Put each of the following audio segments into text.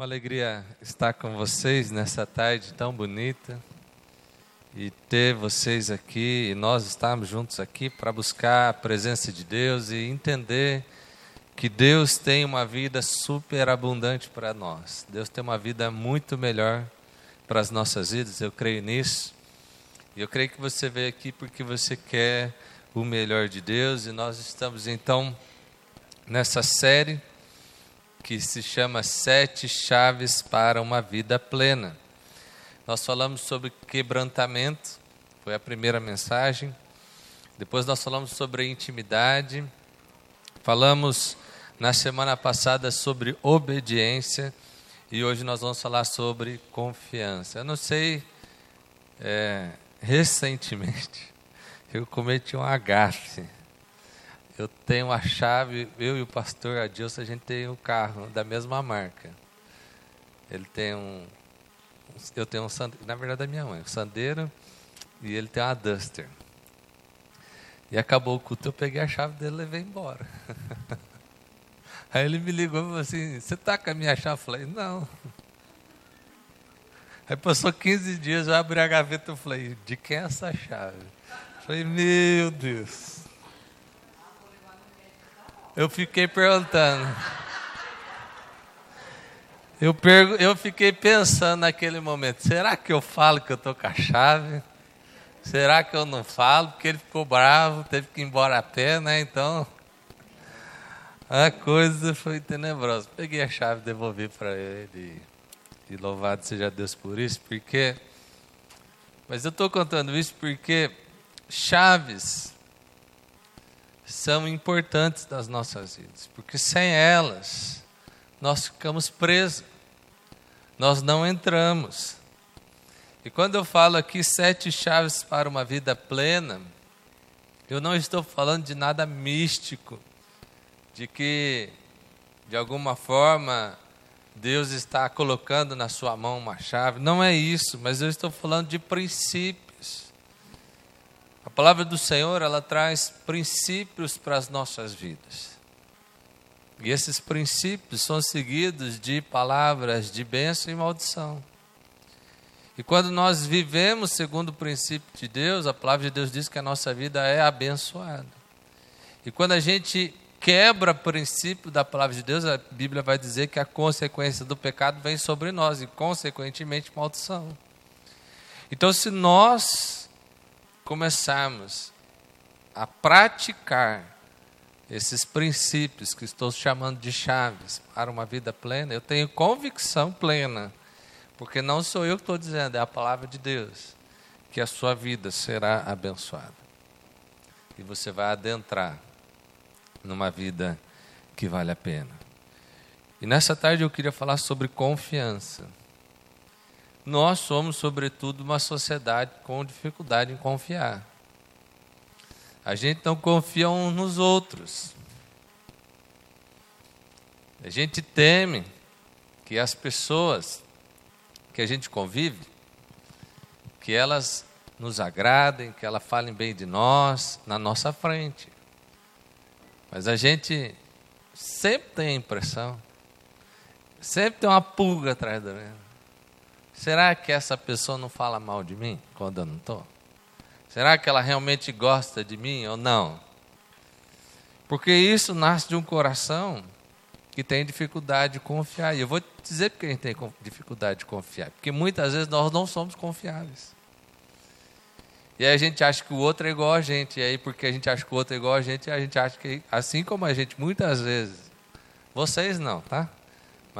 Uma alegria estar com vocês nessa tarde tão bonita e ter vocês aqui e nós estarmos juntos aqui para buscar a presença de Deus e entender que Deus tem uma vida super abundante para nós. Deus tem uma vida muito melhor para as nossas vidas, eu creio nisso. E eu creio que você veio aqui porque você quer o melhor de Deus e nós estamos então nessa série que se chama Sete Chaves para uma Vida Plena. Nós falamos sobre quebrantamento, foi a primeira mensagem. Depois nós falamos sobre intimidade. Falamos na semana passada sobre obediência. E hoje nós vamos falar sobre confiança. Eu não sei, é, recentemente, eu cometi um agafe eu tenho a chave, eu e o pastor Adilson, a gente tem um carro da mesma marca. Ele tem um. Eu tenho um Sandero, na verdade é minha mãe, um Sandero, e ele tem uma Duster. E acabou o culto, eu peguei a chave dele e levei embora. Aí ele me ligou e falou assim: Você está com a minha chave? Eu falei: Não. Aí passou 15 dias, eu abri a gaveta e falei: De quem é essa chave? Eu falei: Meu Deus. Eu fiquei perguntando. Eu, pergu eu fiquei pensando naquele momento: será que eu falo que eu estou com a chave? Será que eu não falo? Porque ele ficou bravo, teve que ir embora a pé, né? Então, a coisa foi tenebrosa. Peguei a chave, devolvi para ele. E louvado seja Deus por isso, porque. Mas eu estou contando isso porque chaves são importantes das nossas vidas, porque sem elas nós ficamos presos, nós não entramos. E quando eu falo aqui sete chaves para uma vida plena, eu não estou falando de nada místico, de que de alguma forma Deus está colocando na sua mão uma chave. Não é isso, mas eu estou falando de princípios a palavra do Senhor, ela traz princípios para as nossas vidas. E esses princípios são seguidos de palavras de bênção e maldição. E quando nós vivemos segundo o princípio de Deus, a palavra de Deus diz que a nossa vida é abençoada. E quando a gente quebra o princípio da palavra de Deus, a Bíblia vai dizer que a consequência do pecado vem sobre nós e, consequentemente, maldição. Então, se nós começarmos a praticar esses princípios que estou chamando de chaves para uma vida plena, eu tenho convicção plena, porque não sou eu que estou dizendo, é a palavra de Deus, que a sua vida será abençoada. E você vai adentrar numa vida que vale a pena. E nessa tarde eu queria falar sobre confiança. Nós somos, sobretudo, uma sociedade com dificuldade em confiar. A gente não confia uns nos outros. A gente teme que as pessoas que a gente convive, que elas nos agradem, que elas falem bem de nós na nossa frente. Mas a gente sempre tem a impressão, sempre tem uma pulga atrás da orelha. Será que essa pessoa não fala mal de mim quando eu não estou? Será que ela realmente gosta de mim ou não? Porque isso nasce de um coração que tem dificuldade de confiar. E eu vou dizer porque a gente tem dificuldade de confiar. Porque muitas vezes nós não somos confiáveis. E aí a gente acha que o outro é igual a gente. E aí, porque a gente acha que o outro é igual a gente, a gente acha que, assim como a gente, muitas vezes, vocês não, tá?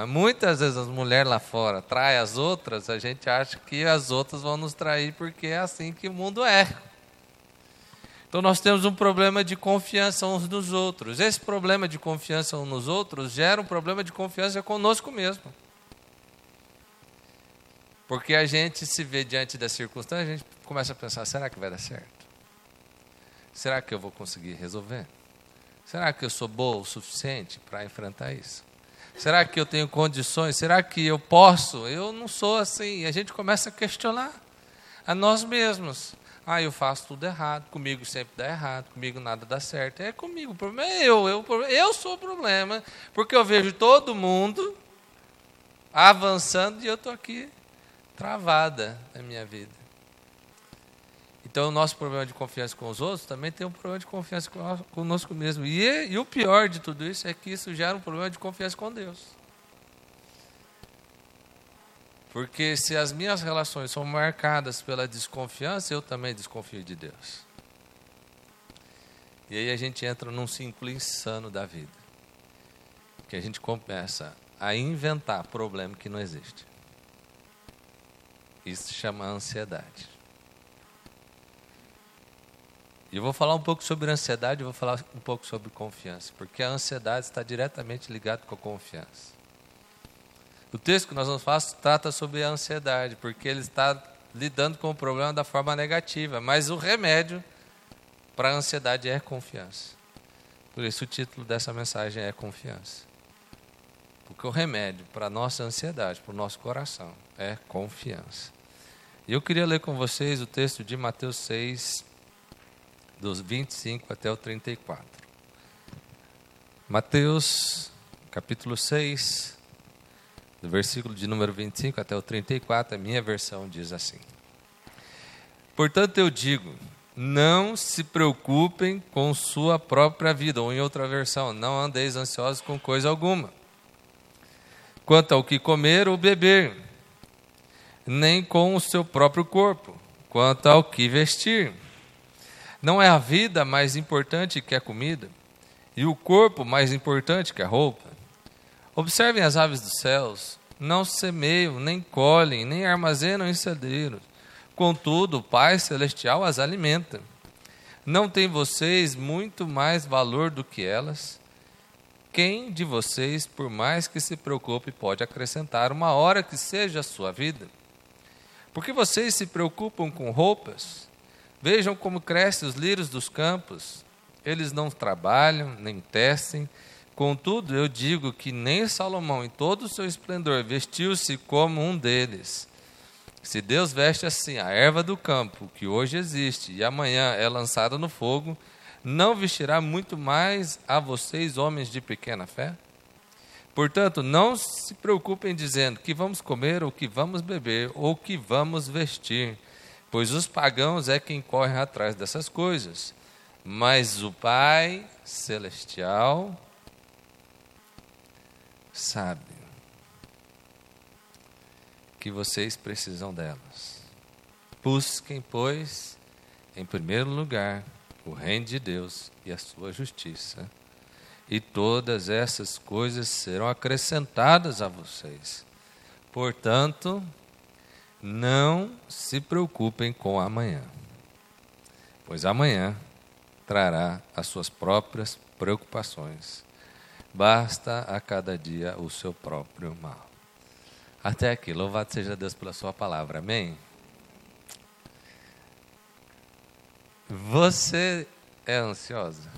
Mas muitas vezes as mulheres lá fora traem as outras, a gente acha que as outras vão nos trair porque é assim que o mundo é. Então nós temos um problema de confiança uns nos outros. Esse problema de confiança uns nos outros gera um problema de confiança conosco mesmo. Porque a gente se vê diante das circunstâncias, a gente começa a pensar: será que vai dar certo? Será que eu vou conseguir resolver? Será que eu sou boa o suficiente para enfrentar isso? Será que eu tenho condições? Será que eu posso? Eu não sou assim. E a gente começa a questionar a nós mesmos. Ah, eu faço tudo errado, comigo sempre dá errado, comigo nada dá certo. É comigo, o problema é eu, eu, eu sou o problema, porque eu vejo todo mundo avançando e eu estou aqui travada na minha vida. Então, o nosso problema de confiança com os outros também tem um problema de confiança conosco mesmo. E, e o pior de tudo isso é que isso gera um problema de confiança com Deus. Porque se as minhas relações são marcadas pela desconfiança, eu também desconfio de Deus. E aí a gente entra num ciclo insano da vida. Que a gente começa a inventar problema que não existe. Isso se chama ansiedade. E eu vou falar um pouco sobre ansiedade, e vou falar um pouco sobre confiança, porque a ansiedade está diretamente ligada com a confiança. O texto que nós vamos falar trata sobre a ansiedade, porque ele está lidando com o problema da forma negativa, mas o remédio para a ansiedade é confiança. Por isso o título dessa mensagem é confiança. Porque o remédio para a nossa ansiedade, para o nosso coração, é confiança. E eu queria ler com vocês o texto de Mateus 6, dos 25 até o 34. Mateus, capítulo 6, do versículo de número 25 até o 34, a minha versão diz assim: Portanto eu digo, não se preocupem com sua própria vida, ou em outra versão, não andeis ansiosos com coisa alguma. Quanto ao que comer ou beber, nem com o seu próprio corpo, quanto ao que vestir. Não é a vida mais importante que a comida, e o corpo mais importante que a roupa? Observem as aves dos céus, não semeiam, nem colhem, nem armazenam em celeiros. Contudo, o Pai Celestial as alimenta. Não tem vocês muito mais valor do que elas? Quem de vocês, por mais que se preocupe, pode acrescentar uma hora que seja a sua vida? Porque vocês se preocupam com roupas? Vejam como crescem os lírios dos campos. Eles não trabalham, nem tecem. Contudo, eu digo que nem Salomão, em todo o seu esplendor, vestiu-se como um deles. Se Deus veste assim a erva do campo, que hoje existe e amanhã é lançada no fogo, não vestirá muito mais a vocês, homens de pequena fé? Portanto, não se preocupem dizendo que vamos comer, ou que vamos beber, ou que vamos vestir pois os pagãos é quem corre atrás dessas coisas. Mas o Pai Celestial sabe que vocês precisam delas. Busquem, pois, em primeiro lugar, o reino de Deus e a sua justiça, e todas essas coisas serão acrescentadas a vocês. Portanto, não se preocupem com amanhã, pois amanhã trará as suas próprias preocupações. Basta a cada dia o seu próprio mal. Até aqui, louvado seja Deus pela Sua palavra, amém? Você é ansiosa?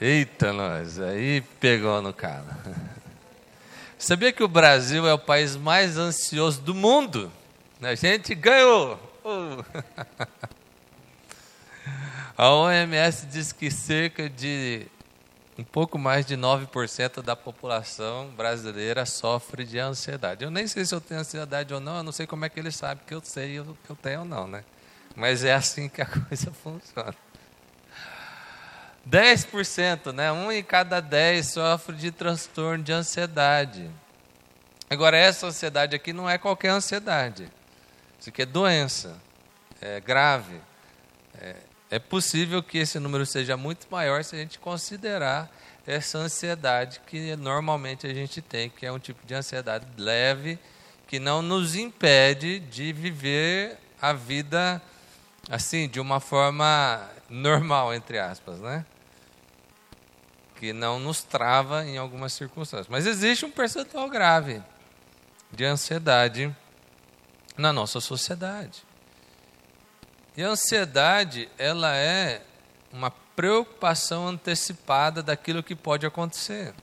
Eita, nós, aí pegou no cara. Sabia que o Brasil é o país mais ansioso do mundo? A gente ganhou. Uh. A OMS diz que cerca de um pouco mais de 9% da população brasileira sofre de ansiedade. Eu nem sei se eu tenho ansiedade ou não, eu não sei como é que eles sabem que eu sei que eu tenho ou não, né? Mas é assim que a coisa funciona. 10%, né? Um em cada 10 sofre de transtorno de ansiedade. Agora, essa ansiedade aqui não é qualquer ansiedade. Isso aqui é doença, é grave. É, é possível que esse número seja muito maior se a gente considerar essa ansiedade que normalmente a gente tem, que é um tipo de ansiedade leve, que não nos impede de viver a vida assim, de uma forma normal, entre aspas, né? Que não nos trava em algumas circunstâncias. Mas existe um percentual grave de ansiedade na nossa sociedade. E a ansiedade, ela é uma preocupação antecipada daquilo que pode acontecer.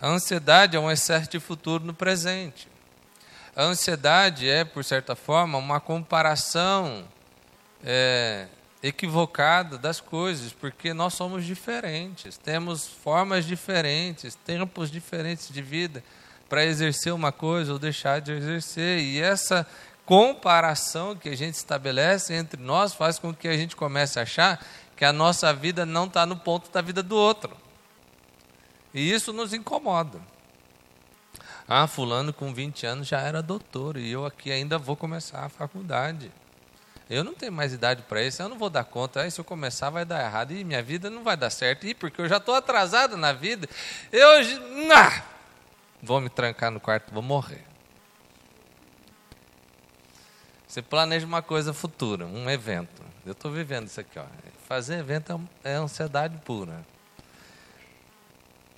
A ansiedade é um excesso de futuro no presente. A ansiedade é, por certa forma, uma comparação é, equivocada das coisas, porque nós somos diferentes, temos formas diferentes, tempos diferentes de vida para exercer uma coisa ou deixar de exercer. E essa comparação que a gente estabelece entre nós faz com que a gente comece a achar que a nossa vida não está no ponto da vida do outro. E isso nos incomoda. Ah, fulano com 20 anos já era doutor e eu aqui ainda vou começar a faculdade. Eu não tenho mais idade para isso, eu não vou dar conta. Aí se eu começar vai dar errado e minha vida não vai dar certo. E porque eu já estou atrasado na vida, eu ah, vou me trancar no quarto, vou morrer. Você planeja uma coisa futura, um evento. Eu estou vivendo isso aqui. Ó. Fazer evento é, é ansiedade pura.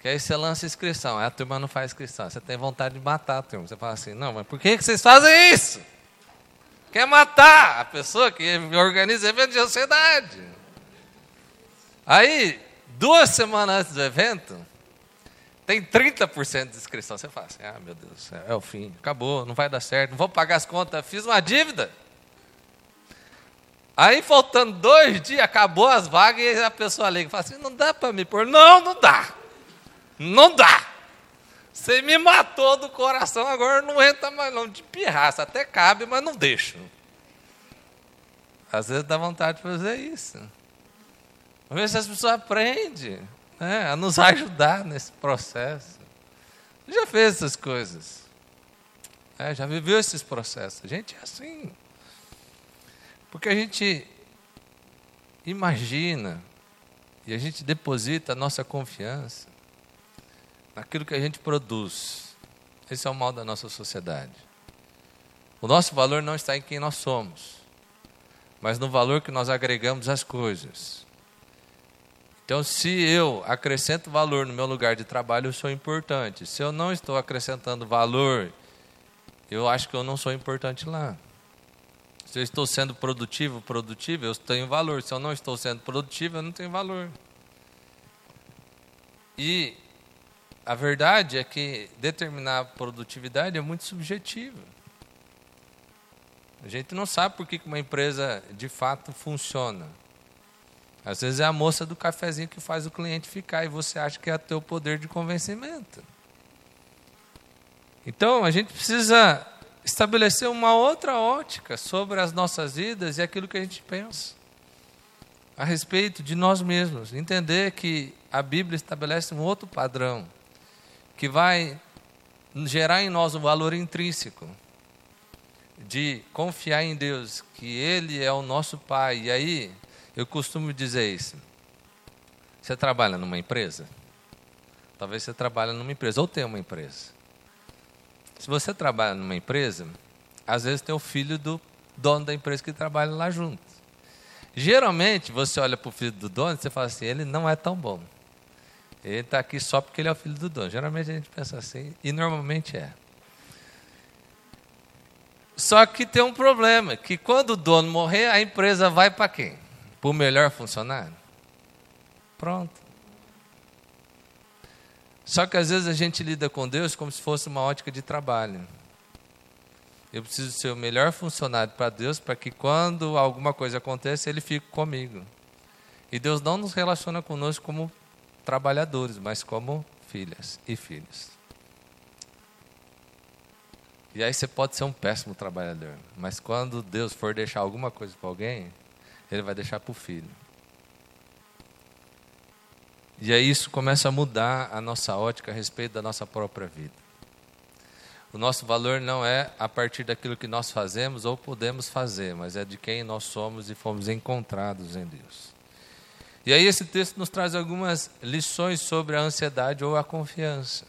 Que aí você lança inscrição, aí a turma não faz inscrição. Você tem vontade de matar a turma. Você fala assim, não, mas por que vocês fazem isso? Quer matar a pessoa que organiza evento de ansiedade. Aí, duas semanas antes do evento, tem 30% de inscrição. Você fala assim, ah, meu Deus, é o fim, acabou, não vai dar certo, não vou pagar as contas, fiz uma dívida. Aí, faltando dois dias, acabou as vagas e a pessoa liga e fala assim, não dá para me pôr. Não, não dá. Não dá. Você me matou do coração, agora não entra mais não. De pirraça, até cabe, mas não deixo. Às vezes dá vontade de fazer isso. Ver se as pessoas aprendem né, a nos ajudar nesse processo. Já fez essas coisas. É, já viveu esses processos. A gente é assim. Porque a gente imagina e a gente deposita a nossa confiança naquilo que a gente produz. Esse é o mal da nossa sociedade. O nosso valor não está em quem nós somos, mas no valor que nós agregamos às coisas. Então, se eu acrescento valor no meu lugar de trabalho, eu sou importante. Se eu não estou acrescentando valor, eu acho que eu não sou importante lá. Se eu estou sendo produtivo, produtivo, eu tenho valor. Se eu não estou sendo produtivo, eu não tenho valor. E a verdade é que determinar produtividade é muito subjetivo. A gente não sabe por que uma empresa de fato funciona. Às vezes é a moça do cafezinho que faz o cliente ficar e você acha que é teu poder de convencimento. Então, a gente precisa estabelecer uma outra ótica sobre as nossas vidas e aquilo que a gente pensa a respeito de nós mesmos. Entender que a Bíblia estabelece um outro padrão que vai gerar em nós um valor intrínseco de confiar em Deus, que Ele é o nosso Pai. E aí, eu costumo dizer isso. Você trabalha numa empresa? Talvez você trabalhe numa empresa, ou tem uma empresa. Se você trabalha numa empresa, às vezes tem o filho do dono da empresa que trabalha lá junto. Geralmente, você olha para o filho do dono e você fala assim, ele não é tão bom. Ele está aqui só porque ele é o filho do dono. Geralmente a gente pensa assim, e normalmente é. Só que tem um problema, que quando o dono morrer, a empresa vai para quem? Para o melhor funcionário? Pronto. Só que às vezes a gente lida com Deus como se fosse uma ótica de trabalho. Eu preciso ser o melhor funcionário para Deus, para que quando alguma coisa aconteça, Ele fique comigo. E Deus não nos relaciona conosco como trabalhadores, mas como filhas e filhos. E aí você pode ser um péssimo trabalhador, mas quando Deus for deixar alguma coisa para alguém, Ele vai deixar para o filho. E aí isso começa a mudar a nossa ótica a respeito da nossa própria vida. O nosso valor não é a partir daquilo que nós fazemos ou podemos fazer, mas é de quem nós somos e fomos encontrados em Deus. E aí esse texto nos traz algumas lições sobre a ansiedade ou a confiança.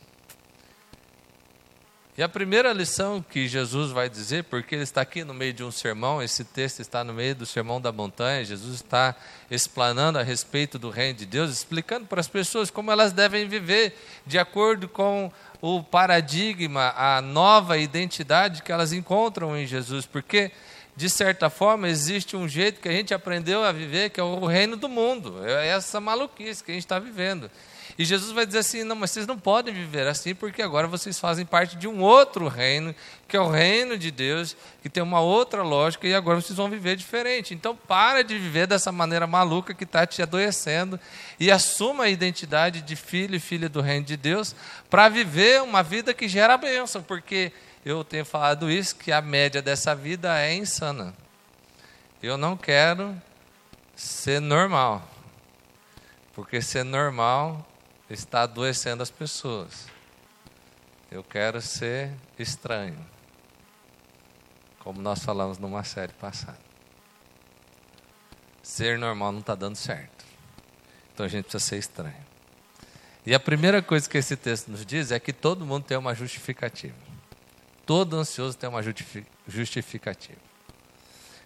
E a primeira lição que Jesus vai dizer, porque ele está aqui no meio de um sermão, esse texto está no meio do sermão da montanha, Jesus está explanando a respeito do reino de Deus, explicando para as pessoas como elas devem viver de acordo com o paradigma, a nova identidade que elas encontram em Jesus, porque de certa forma, existe um jeito que a gente aprendeu a viver, que é o reino do mundo. É essa maluquice que a gente está vivendo. E Jesus vai dizer assim: não, mas vocês não podem viver assim, porque agora vocês fazem parte de um outro reino, que é o reino de Deus, que tem uma outra lógica, e agora vocês vão viver diferente. Então, para de viver dessa maneira maluca que está te adoecendo e assuma a identidade de filho e filha do reino de Deus para viver uma vida que gera bênção, porque eu tenho falado isso, que a média dessa vida é insana. Eu não quero ser normal. Porque ser normal está adoecendo as pessoas. Eu quero ser estranho. Como nós falamos numa série passada. Ser normal não está dando certo. Então a gente precisa ser estranho. E a primeira coisa que esse texto nos diz é que todo mundo tem uma justificativa. Todo ansioso tem uma justificativa.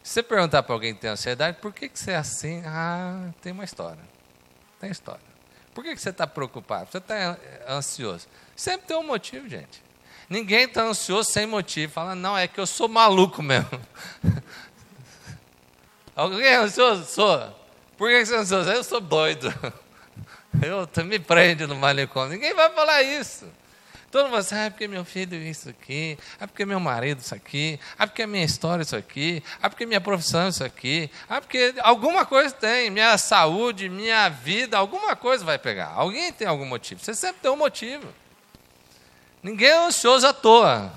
Se você perguntar para alguém que tem ansiedade, por que, que você é assim? Ah, tem uma história. Tem história. Por que, que você está preocupado? Você está ansioso? Sempre tem um motivo, gente. Ninguém está ansioso sem motivo. Fala, não, é que eu sou maluco mesmo. Alguém é ansioso? Sou. Por que você é ansioso? Eu sou doido. Eu, me prende no manicômio. Ninguém vai falar isso. Todo mundo assim, ah, porque meu filho isso aqui, ah, porque meu marido isso aqui, ah, porque minha história isso aqui, ah, porque minha profissão isso aqui, ah, porque alguma coisa tem, minha saúde, minha vida, alguma coisa vai pegar. Alguém tem algum motivo. Você sempre tem um motivo. Ninguém é ansioso à toa.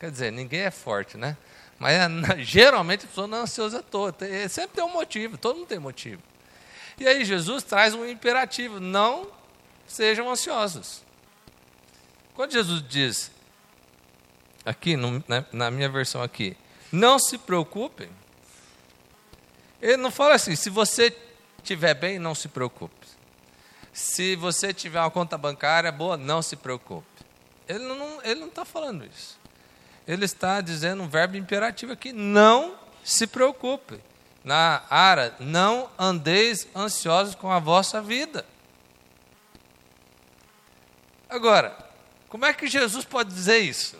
Quer dizer, ninguém é forte, né? Mas geralmente a pessoa não é ansiosa à toa. Tem, sempre tem um motivo, todo mundo tem motivo. E aí Jesus traz um imperativo: não sejam ansiosos. Quando Jesus diz, aqui no, na, na minha versão aqui, não se preocupem, ele não fala assim, se você estiver bem, não se preocupe. Se você tiver uma conta bancária boa, não se preocupe. Ele não está não falando isso. Ele está dizendo um verbo imperativo aqui, não se preocupe. Na ara, não andeis ansiosos com a vossa vida. Agora, como é que Jesus pode dizer isso?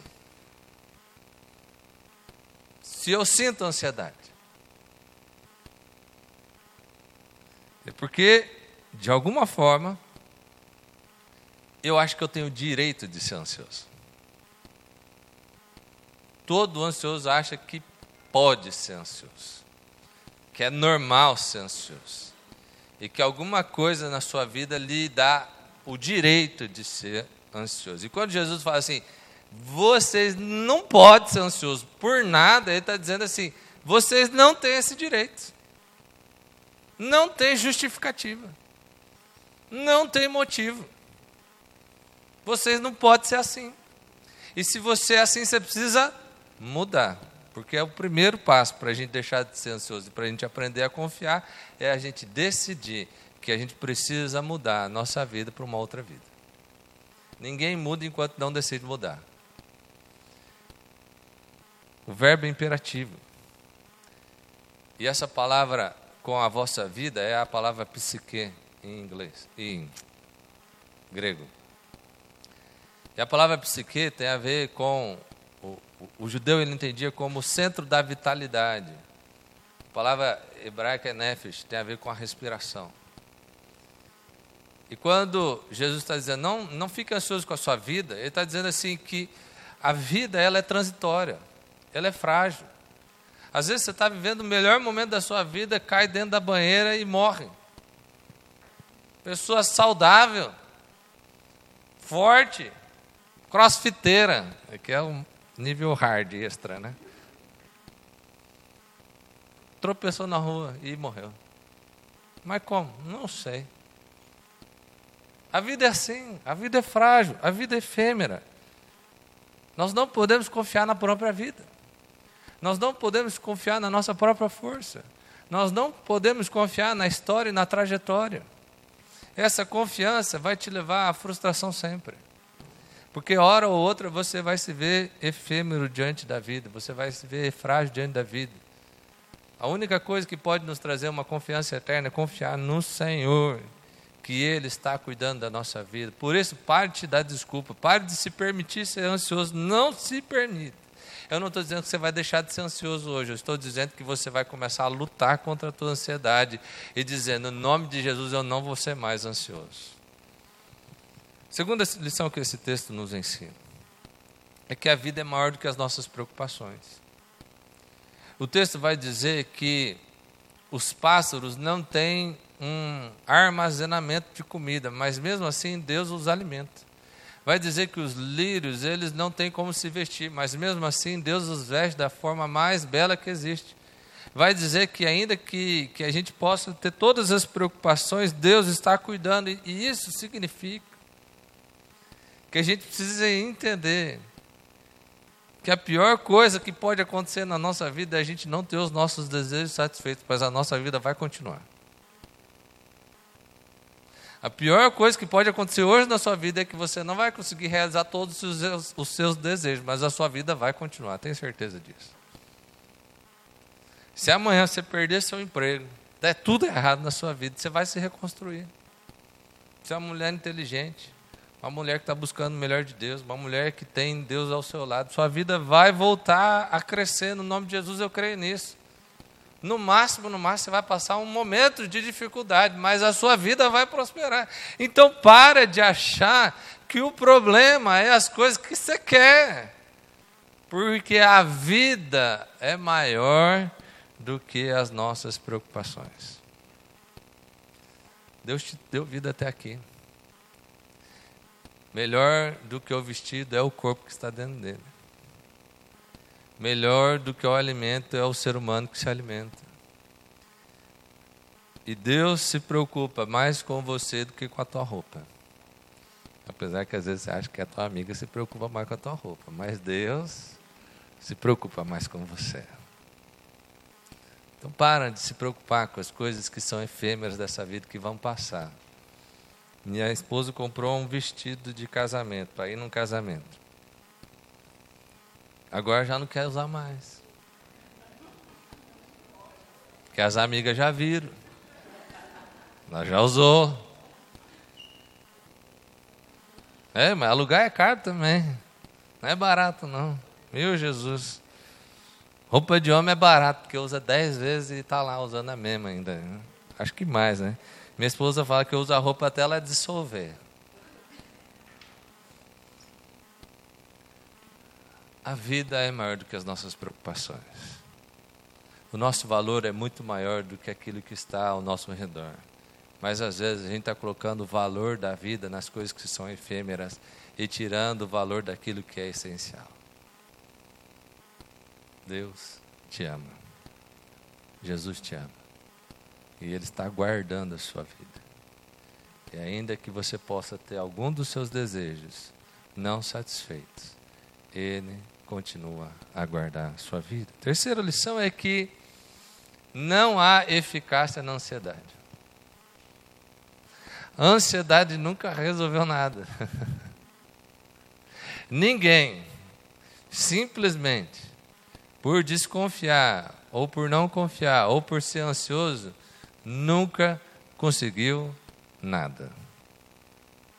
Se eu sinto ansiedade. É porque, de alguma forma, eu acho que eu tenho o direito de ser ansioso. Todo ansioso acha que pode ser ansioso, que é normal ser ansioso, e que alguma coisa na sua vida lhe dá o direito de ser ansioso. E quando Jesus fala assim, vocês não podem ser ansiosos por nada, ele está dizendo assim, vocês não têm esse direito. Não tem justificativa. Não tem motivo. Vocês não podem ser assim. E se você é assim, você precisa mudar. Porque é o primeiro passo para a gente deixar de ser ansioso e para a gente aprender a confiar, é a gente decidir que a gente precisa mudar a nossa vida para uma outra vida. Ninguém muda enquanto não decide mudar. O verbo é imperativo. E essa palavra com a vossa vida é a palavra psique em inglês, em grego. E a palavra psique tem a ver com o, o, o judeu ele entendia como o centro da vitalidade. A palavra hebraica é nefesh, tem a ver com a respiração. E quando Jesus está dizendo, não, não fique ansioso com a sua vida, ele está dizendo assim que a vida ela é transitória, ela é frágil. Às vezes você está vivendo o melhor momento da sua vida, cai dentro da banheira e morre. Pessoa saudável, forte, crossfiteira, que é um nível hard extra, né? Tropeçou na rua e morreu. Mas como? Não sei. A vida é assim, a vida é frágil, a vida é efêmera. Nós não podemos confiar na própria vida. Nós não podemos confiar na nossa própria força. Nós não podemos confiar na história e na trajetória. Essa confiança vai te levar à frustração sempre. Porque hora ou outra você vai se ver efêmero diante da vida, você vai se ver frágil diante da vida. A única coisa que pode nos trazer uma confiança eterna é confiar no Senhor, que Ele está cuidando da nossa vida. Por isso, pare de dar desculpa, pare de se permitir ser ansioso, não se permita. Eu não estou dizendo que você vai deixar de ser ansioso hoje, eu estou dizendo que você vai começar a lutar contra a tua ansiedade e dizendo, no nome de Jesus eu não vou ser mais ansioso. Segunda lição que esse texto nos ensina é que a vida é maior do que as nossas preocupações. O texto vai dizer que os pássaros não têm um armazenamento de comida, mas mesmo assim Deus os alimenta. Vai dizer que os lírios, eles não têm como se vestir, mas mesmo assim Deus os veste da forma mais bela que existe. Vai dizer que ainda que, que a gente possa ter todas as preocupações, Deus está cuidando, e isso significa que a gente precisa entender que a pior coisa que pode acontecer na nossa vida é a gente não ter os nossos desejos satisfeitos, mas a nossa vida vai continuar. A pior coisa que pode acontecer hoje na sua vida é que você não vai conseguir realizar todos os seus, os seus desejos, mas a sua vida vai continuar, tenho certeza disso. Se amanhã você perder seu emprego, der tudo errado na sua vida, você vai se reconstruir. Você é uma mulher inteligente, uma mulher que está buscando o melhor de Deus, uma mulher que tem Deus ao seu lado. Sua vida vai voltar a crescer, no nome de Jesus eu creio nisso. No máximo, no máximo, você vai passar um momento de dificuldade, mas a sua vida vai prosperar. Então, para de achar que o problema é as coisas que você quer, porque a vida é maior do que as nossas preocupações. Deus te deu vida até aqui. Melhor do que o vestido é o corpo que está dentro dele. Melhor do que o alimento é o ser humano que se alimenta. E Deus se preocupa mais com você do que com a tua roupa. Apesar que às vezes você acha que a tua amiga se preocupa mais com a tua roupa, mas Deus se preocupa mais com você. Então para de se preocupar com as coisas que são efêmeras dessa vida que vão passar. Minha esposa comprou um vestido de casamento, para ir num casamento. Agora já não quer usar mais. Que as amigas já viram. Ela já usou. É, mas alugar é caro também. Não é barato, não. Meu Jesus. Roupa de homem é barato, porque usa dez vezes e está lá usando a mesma ainda. Acho que mais, né? Minha esposa fala que eu uso a roupa até ela dissolver. A vida é maior do que as nossas preocupações. O nosso valor é muito maior do que aquilo que está ao nosso redor. Mas às vezes a gente está colocando o valor da vida nas coisas que são efêmeras e tirando o valor daquilo que é essencial. Deus te ama. Jesus te ama. E Ele está guardando a sua vida. E ainda que você possa ter algum dos seus desejos não satisfeitos, Ele continua a guardar a sua vida. Terceira lição é que não há eficácia na ansiedade. A ansiedade nunca resolveu nada. Ninguém, simplesmente, por desconfiar, ou por não confiar, ou por ser ansioso, nunca conseguiu nada.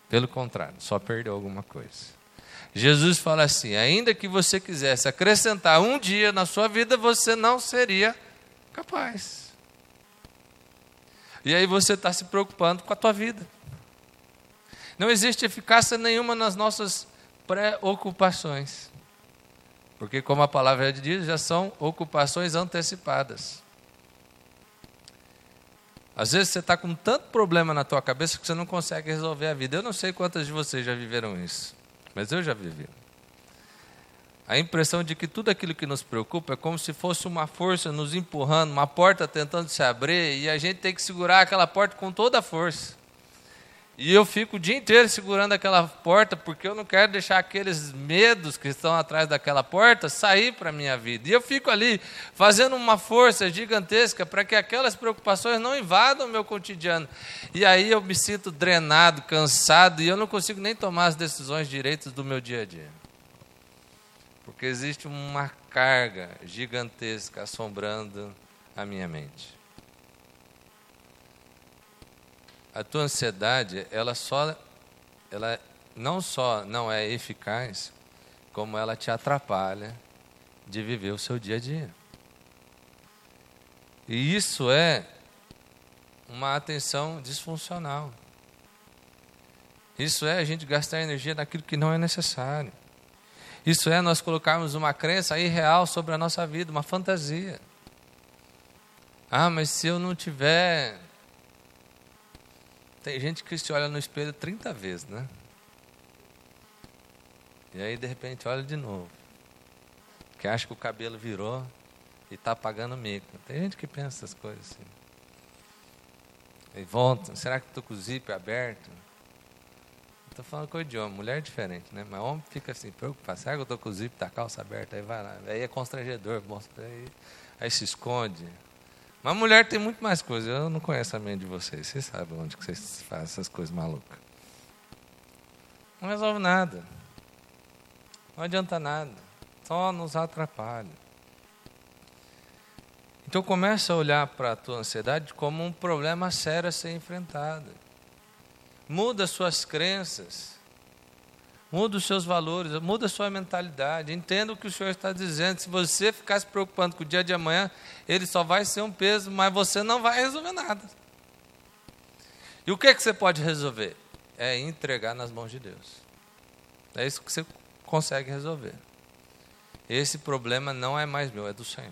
Pelo contrário, só perdeu alguma coisa. Jesus fala assim: ainda que você quisesse acrescentar um dia na sua vida, você não seria capaz. E aí você está se preocupando com a tua vida. Não existe eficácia nenhuma nas nossas preocupações. Porque, como a palavra diz, já são ocupações antecipadas. Às vezes você está com tanto problema na tua cabeça que você não consegue resolver a vida. Eu não sei quantas de vocês já viveram isso, mas eu já vivi. A impressão de que tudo aquilo que nos preocupa é como se fosse uma força nos empurrando, uma porta tentando se abrir e a gente tem que segurar aquela porta com toda a força. E eu fico o dia inteiro segurando aquela porta, porque eu não quero deixar aqueles medos que estão atrás daquela porta sair para a minha vida. E eu fico ali fazendo uma força gigantesca para que aquelas preocupações não invadam o meu cotidiano. E aí eu me sinto drenado, cansado, e eu não consigo nem tomar as decisões direitas do meu dia a dia. Porque existe uma carga gigantesca assombrando a minha mente. A tua ansiedade, ela só, ela não só não é eficaz, como ela te atrapalha de viver o seu dia a dia. E isso é uma atenção disfuncional. Isso é a gente gastar energia naquilo que não é necessário. Isso é nós colocarmos uma crença irreal sobre a nossa vida, uma fantasia. Ah, mas se eu não tiver. Tem gente que se olha no espelho 30 vezes, né? E aí de repente olha de novo. Que acha que o cabelo virou e está pagando mico. Tem gente que pensa essas coisas assim. E volta, será que estou com o zíper aberto? Estou falando com o idioma, mulher é diferente, né? Mas homem fica assim, preocupado, será que eu estou com o zíper da calça aberta? Aí vai lá, aí é constrangedor, mostra, aí, aí se esconde. Mas mulher tem muito mais coisas, eu não conheço a mente de vocês, vocês sabem onde que vocês fazem essas coisas malucas. Não resolve nada. Não adianta nada. Só nos atrapalha. Então começa a olhar para a tua ansiedade como um problema sério a ser enfrentado. Muda suas crenças. Muda os seus valores, muda a sua mentalidade. Entenda o que o Senhor está dizendo. Se você ficar se preocupando com o dia de amanhã, ele só vai ser um peso, mas você não vai resolver nada. E o que, é que você pode resolver? É entregar nas mãos de Deus. É isso que você consegue resolver. Esse problema não é mais meu, é do Senhor.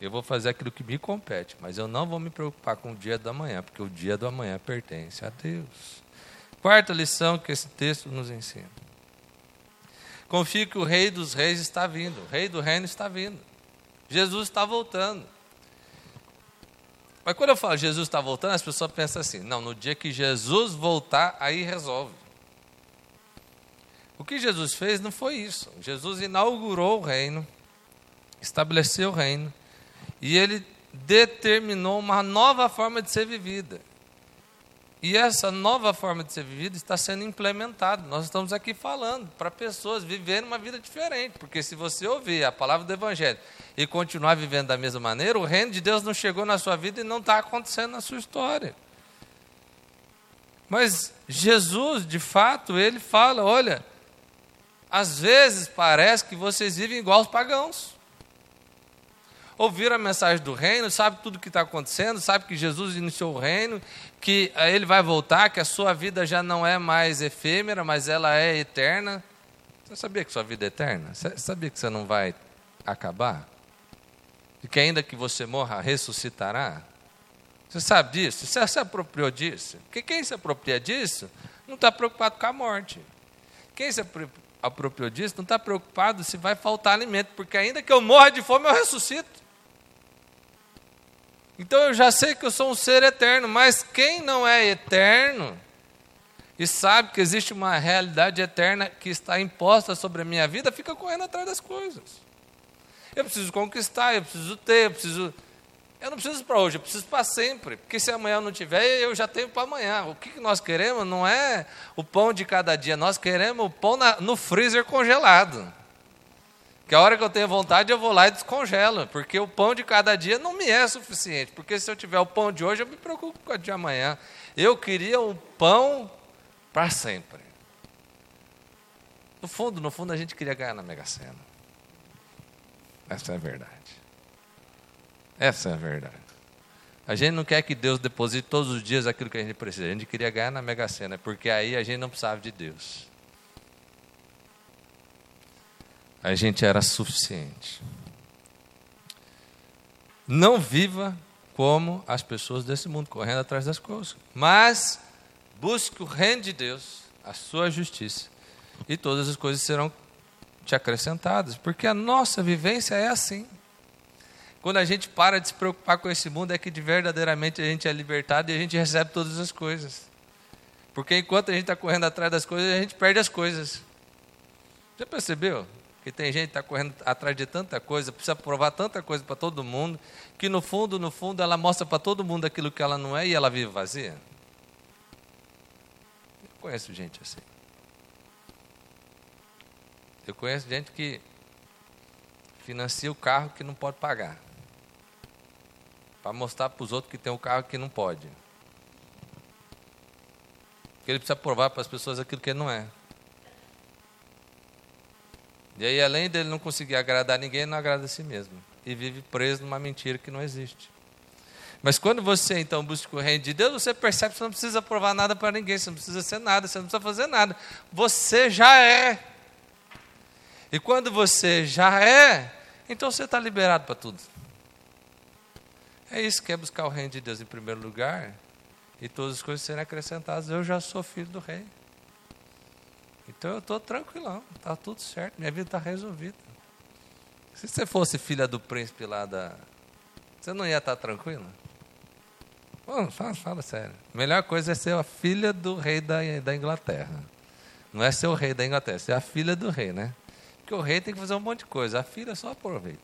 Eu vou fazer aquilo que me compete, mas eu não vou me preocupar com o dia do amanhã, porque o dia do amanhã pertence a Deus. Quarta lição que esse texto nos ensina. Confie que o Rei dos Reis está vindo, o Rei do Reino está vindo. Jesus está voltando. Mas quando eu falo Jesus está voltando, as pessoas pensam assim: não, no dia que Jesus voltar, aí resolve. O que Jesus fez não foi isso. Jesus inaugurou o reino, estabeleceu o reino, e ele determinou uma nova forma de ser vivida. E essa nova forma de ser vivida está sendo implementada. Nós estamos aqui falando para pessoas viverem uma vida diferente, porque se você ouvir a palavra do Evangelho e continuar vivendo da mesma maneira, o reino de Deus não chegou na sua vida e não está acontecendo na sua história. Mas Jesus, de fato, ele fala: olha, às vezes parece que vocês vivem igual os pagãos. Ouviram a mensagem do reino, sabe tudo o que está acontecendo, sabe que Jesus iniciou o reino, que ele vai voltar, que a sua vida já não é mais efêmera, mas ela é eterna. Você sabia que sua vida é eterna? Você sabia que você não vai acabar? E que ainda que você morra, ressuscitará? Você sabe disso? Você se apropriou disso? Porque quem se apropria disso não está preocupado com a morte. Quem se apropriou disso não está preocupado se vai faltar alimento, porque ainda que eu morra de fome, eu ressuscito. Então eu já sei que eu sou um ser eterno, mas quem não é eterno e sabe que existe uma realidade eterna que está imposta sobre a minha vida, fica correndo atrás das coisas. Eu preciso conquistar, eu preciso ter, eu preciso. Eu não preciso para hoje, eu preciso para sempre. Porque se amanhã eu não tiver, eu já tenho para amanhã. O que nós queremos não é o pão de cada dia, nós queremos o pão na, no freezer congelado. Que a hora que eu tenho vontade, eu vou lá e descongelo, porque o pão de cada dia não me é suficiente. Porque se eu tiver o pão de hoje, eu me preocupo com o de amanhã. Eu queria o pão para sempre. No fundo, no fundo, a gente queria ganhar na Mega Sena. Essa é a verdade. Essa é a verdade. A gente não quer que Deus deposite todos os dias aquilo que a gente precisa. A gente queria ganhar na Mega Sena, porque aí a gente não precisava de Deus. A gente era suficiente. Não viva como as pessoas desse mundo, correndo atrás das coisas, mas busque o reino de Deus, a sua justiça, e todas as coisas serão te acrescentadas, porque a nossa vivência é assim. Quando a gente para de se preocupar com esse mundo, é que de verdadeiramente a gente é libertado e a gente recebe todas as coisas. Porque enquanto a gente está correndo atrás das coisas, a gente perde as coisas. Já percebeu? Que tem gente que está correndo atrás de tanta coisa, precisa provar tanta coisa para todo mundo, que no fundo, no fundo, ela mostra para todo mundo aquilo que ela não é e ela vive vazia. Eu conheço gente assim. Eu conheço gente que financia o carro que não pode pagar. Para mostrar para os outros que tem um carro que não pode. Porque ele precisa provar para as pessoas aquilo que ele não é. E aí, além dele não conseguir agradar ninguém, não agrada a si mesmo. E vive preso numa mentira que não existe. Mas quando você então busca o reino de Deus, você percebe que você não precisa provar nada para ninguém, você não precisa ser nada, você não precisa fazer nada. Você já é. E quando você já é, então você está liberado para tudo. É isso que é buscar o reino de Deus em primeiro lugar e todas as coisas serem acrescentadas. Eu já sou filho do rei. Então eu estou tranquilão, está tudo certo, minha vida está resolvida. Se você fosse filha do príncipe lá da. Você não ia estar tá tranquilo? Bom, fala, fala sério. A melhor coisa é ser a filha do rei da, da Inglaterra. Não é ser o rei da Inglaterra, ser a filha do rei, né? Porque o rei tem que fazer um monte de coisa, a filha só aproveita.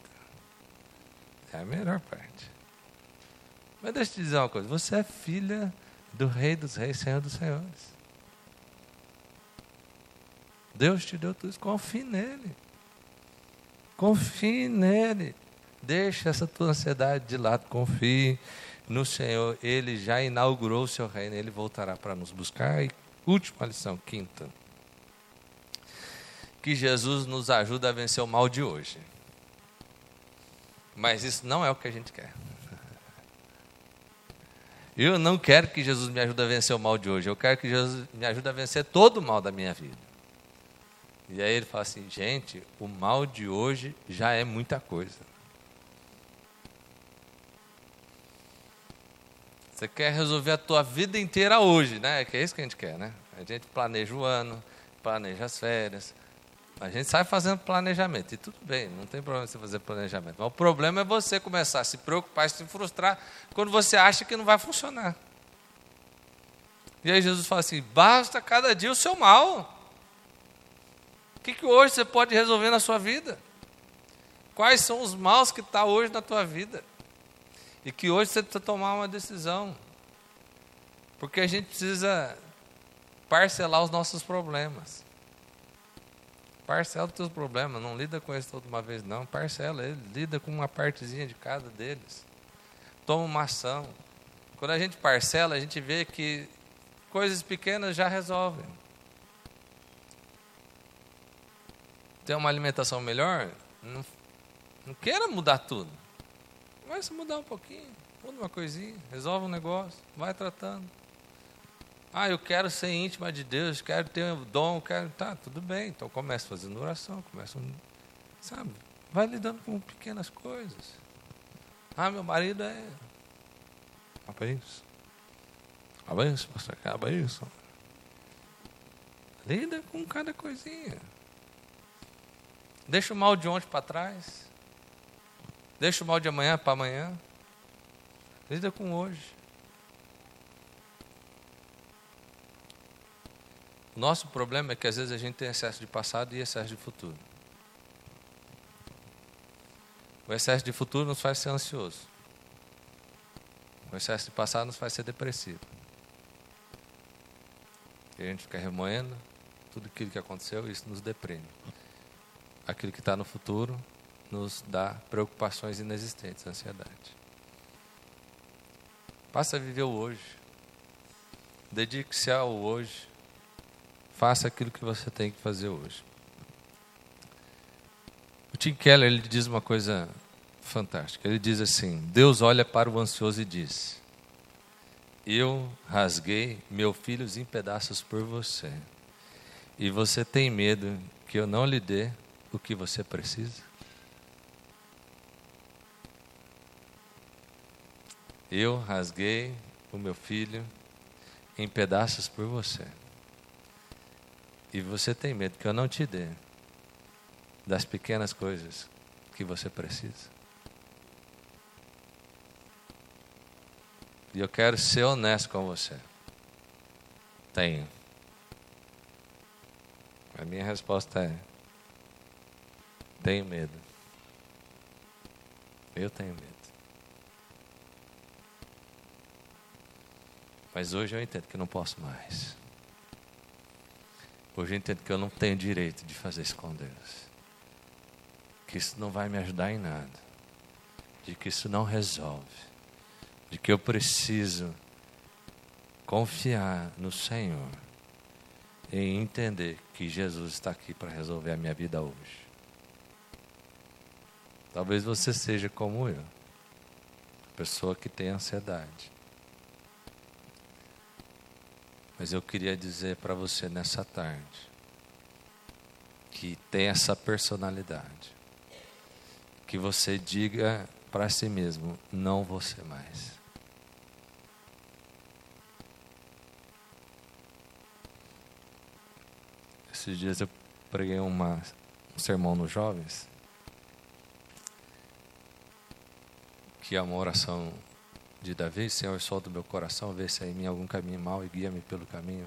É a melhor parte. Mas deixa eu te dizer uma coisa: você é filha do Rei dos Reis, Senhor dos Senhores. Deus te deu tudo isso, confie nele. Confie nele. Deixa essa tua ansiedade de lado, confie no Senhor. Ele já inaugurou o seu reino, ele voltará para nos buscar. E última lição, quinta. Que Jesus nos ajuda a vencer o mal de hoje. Mas isso não é o que a gente quer. Eu não quero que Jesus me ajude a vencer o mal de hoje. Eu quero que Jesus me ajude a vencer todo o mal da minha vida. E aí ele fala assim: gente, o mal de hoje já é muita coisa. Você quer resolver a tua vida inteira hoje, né? Que é isso que a gente quer, né? A gente planeja o ano, planeja as férias, a gente sai fazendo planejamento, e tudo bem, não tem problema você fazer planejamento. Mas o problema é você começar a se preocupar, se frustrar, quando você acha que não vai funcionar. E aí Jesus fala assim: basta cada dia o seu mal. O que, que hoje você pode resolver na sua vida? Quais são os maus que estão tá hoje na tua vida? E que hoje você precisa tomar uma decisão. Porque a gente precisa parcelar os nossos problemas. Parcela os teus problemas, não lida com eles toda uma vez, não. Parcela eles, lida com uma partezinha de cada deles. Toma uma ação. Quando a gente parcela, a gente vê que coisas pequenas já resolvem. Tem uma alimentação melhor? Não, não queira mudar tudo. Vai se mudar um pouquinho, muda uma coisinha, resolve um negócio, vai tratando. Ah, eu quero ser íntima de Deus, quero ter um dom, quero. Tá, tudo bem. Então comece fazendo oração, começa. Sabe? Vai lidando com pequenas coisas. Ah, meu marido é. Acaba isso. Acaba isso, pastor, isso. Lida com cada coisinha. Deixa o mal de ontem para trás. Deixa o mal de amanhã para amanhã. Lida com hoje. Nosso problema é que às vezes a gente tem excesso de passado e excesso de futuro. O excesso de futuro nos faz ser ansioso. O excesso de passado nos faz ser depressivo. E a gente fica remoendo tudo aquilo que aconteceu e isso nos deprime. Aquilo que está no futuro nos dá preocupações inexistentes, ansiedade. Passa a viver o hoje. Dedique-se ao hoje. Faça aquilo que você tem que fazer hoje. O Tim Keller ele diz uma coisa fantástica. Ele diz assim: Deus olha para o ansioso e diz: Eu rasguei meus filhos em pedaços por você. E você tem medo que eu não lhe dê o que você precisa? Eu rasguei o meu filho em pedaços por você. E você tem medo que eu não te dê das pequenas coisas que você precisa. E eu quero ser honesto com você. Tenho. A minha resposta é: tenho medo. Eu tenho medo. Mas hoje eu entendo que não posso mais. Hoje eu entendo que eu não tenho direito de fazer isso com Deus. Que isso não vai me ajudar em nada. De que isso não resolve. De que eu preciso confiar no Senhor e entender que Jesus está aqui para resolver a minha vida hoje. Talvez você seja como eu, pessoa que tem ansiedade. Mas eu queria dizer para você nessa tarde que tem essa personalidade, que você diga para si mesmo: não ser mais. Esses dias eu preguei uma, um sermão nos jovens, que é uma oração de Davi, Senhor, solta o meu coração, vê se há em mim algum caminho mau e guia-me pelo caminho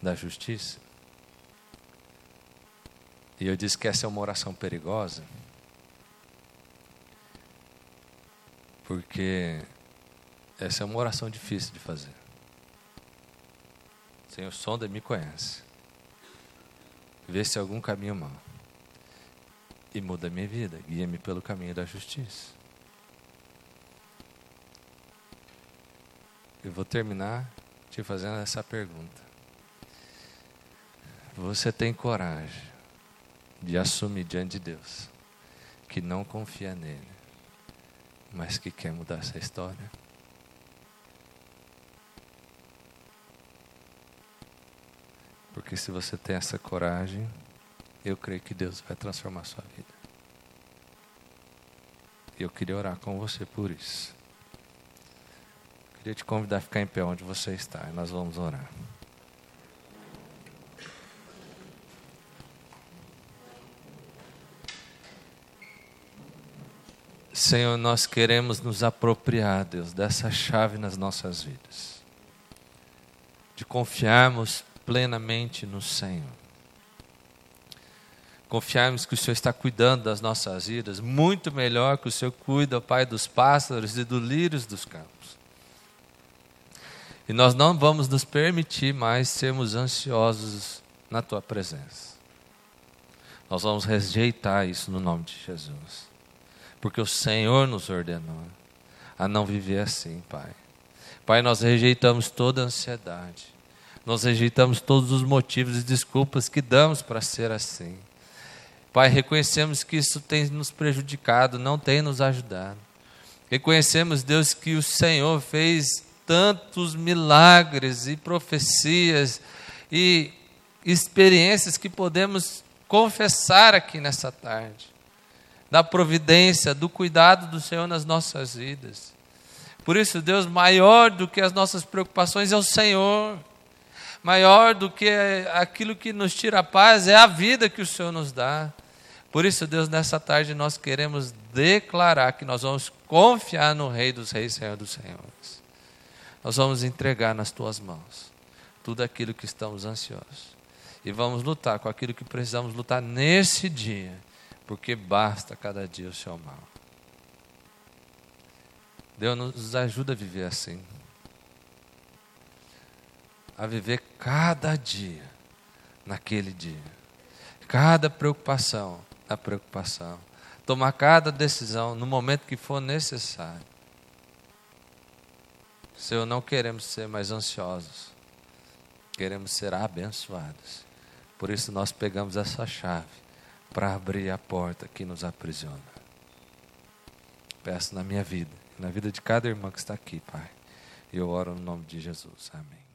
da justiça. E eu disse que essa é uma oração perigosa, porque essa é uma oração difícil de fazer. Senhor, sonda me conhece. Vê se há algum caminho mau. E muda a minha vida, guia-me pelo caminho da justiça. Eu vou terminar te fazendo essa pergunta. Você tem coragem de assumir diante de Deus que não confia nele, mas que quer mudar essa história? Porque se você tem essa coragem, eu creio que Deus vai transformar a sua vida. Eu queria orar com você por isso. Queria te convidar a ficar em pé onde você está e nós vamos orar. Senhor, nós queremos nos apropriar, Deus, dessa chave nas nossas vidas. De confiarmos plenamente no Senhor. Confiarmos que o Senhor está cuidando das nossas vidas muito melhor que o Senhor cuida, Pai, dos pássaros e dos lírios dos campos. E nós não vamos nos permitir mais sermos ansiosos na tua presença. Nós vamos rejeitar isso no nome de Jesus. Porque o Senhor nos ordenou a não viver assim, Pai. Pai, nós rejeitamos toda ansiedade. Nós rejeitamos todos os motivos e desculpas que damos para ser assim. Pai, reconhecemos que isso tem nos prejudicado, não tem nos ajudado. Reconhecemos, Deus, que o Senhor fez tantos milagres e profecias e experiências que podemos confessar aqui nessa tarde, da providência, do cuidado do Senhor nas nossas vidas. Por isso, Deus, maior do que as nossas preocupações é o Senhor, maior do que aquilo que nos tira a paz é a vida que o Senhor nos dá. Por isso, Deus, nessa tarde nós queremos declarar que nós vamos confiar no Rei dos Reis, Senhor dos Senhores nós vamos entregar nas tuas mãos tudo aquilo que estamos ansiosos. E vamos lutar com aquilo que precisamos lutar nesse dia, porque basta cada dia o seu mal. Deus nos ajuda a viver assim. A viver cada dia naquele dia. Cada preocupação na preocupação. Tomar cada decisão no momento que for necessário. Senhor, não queremos ser mais ansiosos, queremos ser abençoados. Por isso nós pegamos essa chave para abrir a porta que nos aprisiona. Peço na minha vida, na vida de cada irmão que está aqui, Pai. E eu oro no nome de Jesus. Amém.